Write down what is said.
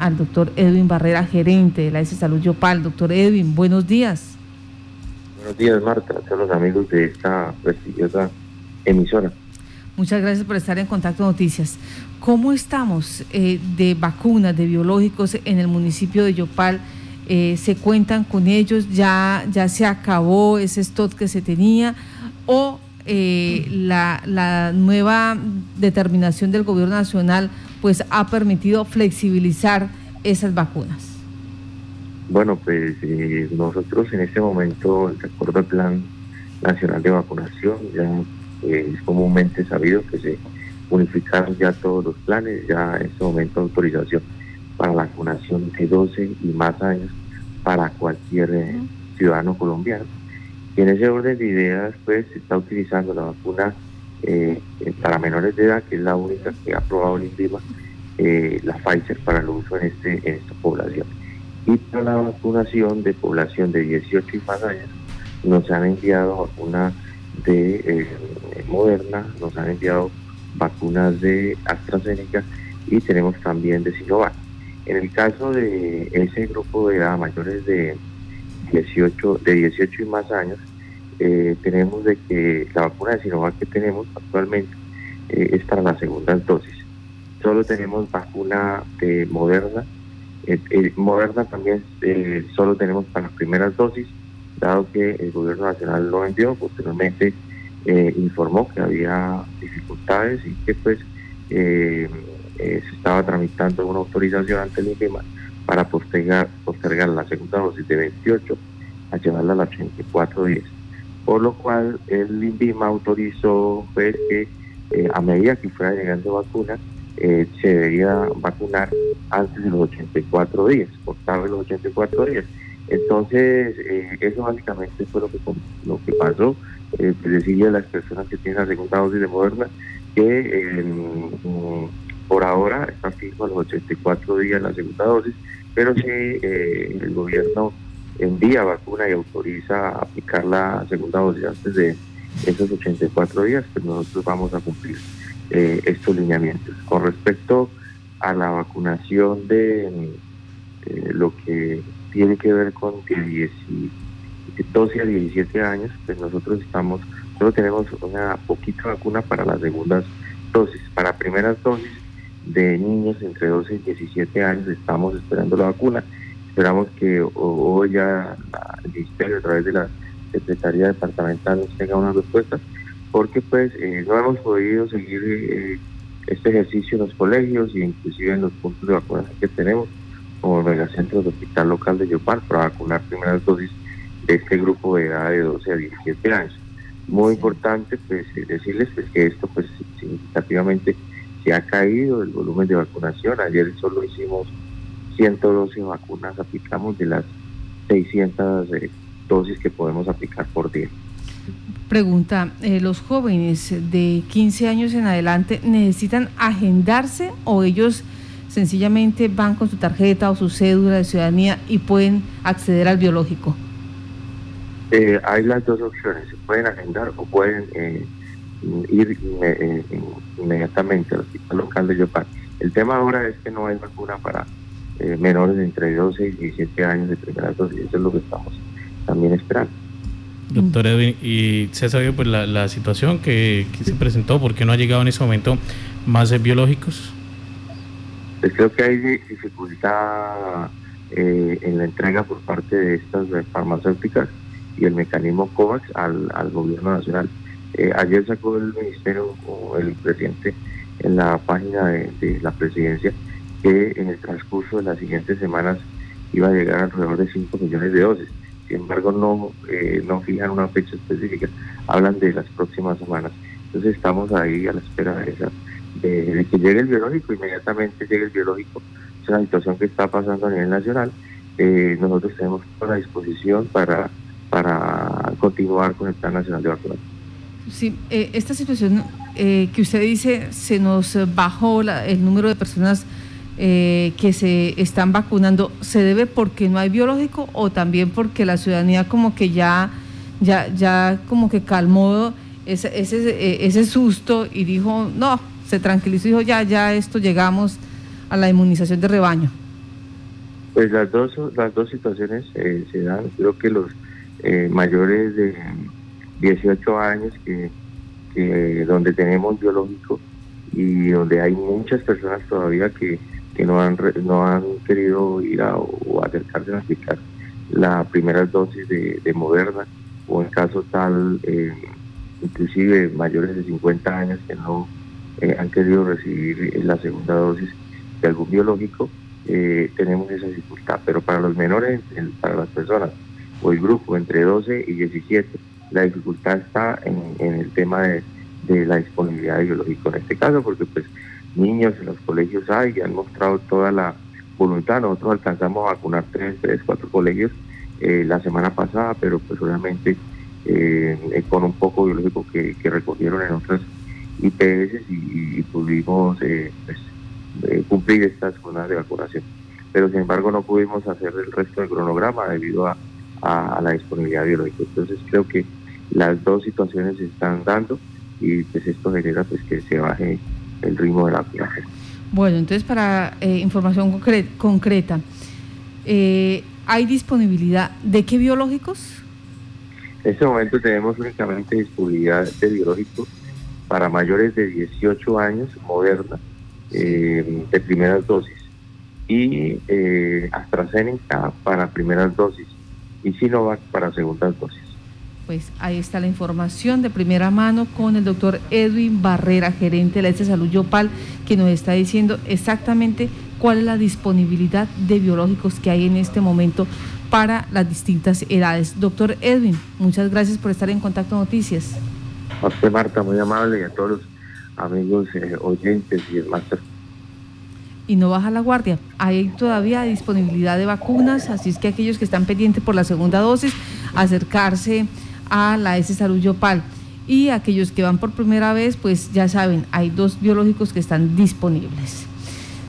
al doctor Edwin Barrera, gerente de la S Salud Yopal. Doctor Edwin, buenos días. Buenos días, Marta, a los amigos de esta prestigiosa emisora. Muchas gracias por estar en Contacto Noticias. ¿Cómo estamos eh, de vacunas, de biológicos en el municipio de Yopal? Eh, ¿Se cuentan con ellos? ¿Ya, ¿Ya se acabó ese stock que se tenía? ¿O eh, la, la nueva determinación del gobierno nacional pues ha permitido flexibilizar esas vacunas? Bueno, pues eh, nosotros en este momento, de acuerdo al Plan Nacional de Vacunación, ya eh, es comúnmente sabido que se unificaron ya todos los planes, ya en este momento autorización para la vacunación de 12 y más años para cualquier eh, ciudadano colombiano. En ese orden de ideas, pues se está utilizando la vacuna para menores de edad, que es la única que ha aprobado el INVIMA, la Pfizer para el uso en, este, en esta población y para la vacunación de población de 18 y más años nos han enviado vacunas de eh, Moderna, nos han enviado vacunas de AstraZeneca y tenemos también de Sinovac. En el caso de ese grupo de edad mayores de 18, de 18 y más años, eh, tenemos de que la vacuna de Sinovac que tenemos actualmente eh, es para las segundas dosis. Solo tenemos vacuna de Moderna eh, Moderna también solo tenemos para las primeras dosis, dado que el gobierno nacional lo envió, posteriormente informó que había dificultades y que pues se estaba tramitando una autorización ante el INVIMA para postergar, postergar la segunda dosis de 28 a llevarla a las 84 días. Por lo cual el INVIMA autorizó pues, que a medida que fuera llegando vacuna, eh, se debería vacunar antes de los 84 días, por tarde los 84 días. Entonces, eh, eso básicamente fue lo que, lo que pasó. Eh, decirle a las personas que tienen la segunda dosis de Moderna que mm, por ahora está fijo a los 84 días la segunda dosis, pero si el gobierno envía vacuna y autoriza aplicar la segunda dosis antes de esos 84 días, pues nosotros vamos a cumplir eh, estos lineamientos. Con respecto a la vacunación de eh, lo que tiene que ver con de 12 a 17 años, pues nosotros estamos, solo tenemos una poquita vacuna para las segundas dosis. Para primeras dosis de niños entre 12 y 17 años estamos esperando la vacuna. Esperamos que hoy ya el Ministerio a través de la Secretaría Departamental nos tenga una respuesta porque pues eh, no hemos podido seguir eh, este ejercicio en los colegios e inclusive en los puntos de vacunación que tenemos, como el megacentro del Hospital Local de Yopal, para vacunar primeras dosis de este grupo de edad de 12 a 17 años. Muy importante pues eh, decirles pues, que esto pues significativamente se ha caído el volumen de vacunación. Ayer solo hicimos 112 vacunas, aplicamos de las 600 dosis que podemos aplicar por día. Pregunta, eh, ¿los jóvenes de 15 años en adelante necesitan agendarse o ellos sencillamente van con su tarjeta o su cédula de ciudadanía y pueden acceder al biológico? Eh, hay las dos opciones, se pueden agendar o pueden eh, ir inmediatamente al hospital local de Yopal. El tema ahora es que no hay vacuna para menores de entre 12 y 17 años de primera dosis, eso es lo que estamos también esperando. Doctor Edwin, y se ha sabido pues, la, situación que, se presentó, ¿por qué no ha llegado en ese momento más biológicos? Pues creo que hay dificultad eh, en la entrega por parte de estas farmacéuticas y el mecanismo COVAX al, gobierno nacional. Eh, ayer sacó el ministerio o el presidente en la página de, de, la presidencia que en el transcurso de las siguientes semanas iba a llegar alrededor de 5 millones de dosis sin embargo no, eh, no fijan una fecha específica, hablan de las próximas semanas. Entonces estamos ahí a la espera de, esa, de, que llegue el biológico, inmediatamente llegue el biológico, es una situación que está pasando a nivel nacional, eh, nosotros tenemos toda la disposición para, para continuar con el Plan Nacional de Vacunación. Sí, eh, esta situación que usted dice, se nos bajó el número de personas eh, que se están vacunando, ¿se debe porque no hay biológico o también porque la ciudadanía como que ya, ya, ya como que calmó ese, ese, ese susto y dijo, no, se tranquilizó y dijo, ya, ya esto llegamos a la inmunización de rebaño? Pues las dos, las dos situaciones eh, se dan, creo que los eh, mayores de 18 años que, donde tenemos biológico y donde hay muchas personas todavía que, que no han no han querido ir a, o acercarse a aplicar la primera dosis de, Moderna o en caso tal eh, inclusive mayores de 50 años que no han querido recibir la segunda dosis de algún biológico eh, tenemos esa dificultad. Pero para los menores, para las personas o el grupo entre 12 y 17, la dificultad está en, el tema de, la disponibilidad de biológico en este caso, porque pues niños en los colegios hay y han mostrado toda la voluntad. Nosotros alcanzamos a vacunar tres, tres, cuatro colegios eh, la semana pasada, pero pues obviamente eh, con un poco biológico que, recogieron en otras IPS y, pudimos pues, cumplir estas zonas de vacunación. Pero sin embargo no pudimos hacer el resto del cronograma debido a, la disponibilidad biológica. Entonces creo que las dos situaciones se están dando y pues esto genera pues que se baje el ritmo de la vacunación. Bueno, entonces para eh, información concreta, eh, ¿hay disponibilidad de qué biológicos? En este momento tenemos únicamente disponibilidad de biológicos para mayores de 18 años, moderna, eh, de primeras dosis y AstraZeneca para primeras dosis y Sinovac para segundas dosis. Pues ahí está la información de primera mano con el doctor Edwin Barrera, gerente de la S Salud Yopal, que nos está diciendo exactamente cuál es la disponibilidad de biológicos que hay en este momento para las distintas edades. Doctor Edwin, muchas gracias por estar en Contacto Noticias. A usted, Marta, muy amable y a todos los amigos eh, oyentes y el máster. Y no baja la guardia. Hay todavía disponibilidad de vacunas, así es que aquellos que están pendientes por la segunda dosis, acercarse a la S Salud Yopal. Y aquellos que van por primera vez, pues ya saben, hay dos biológicos que están disponibles.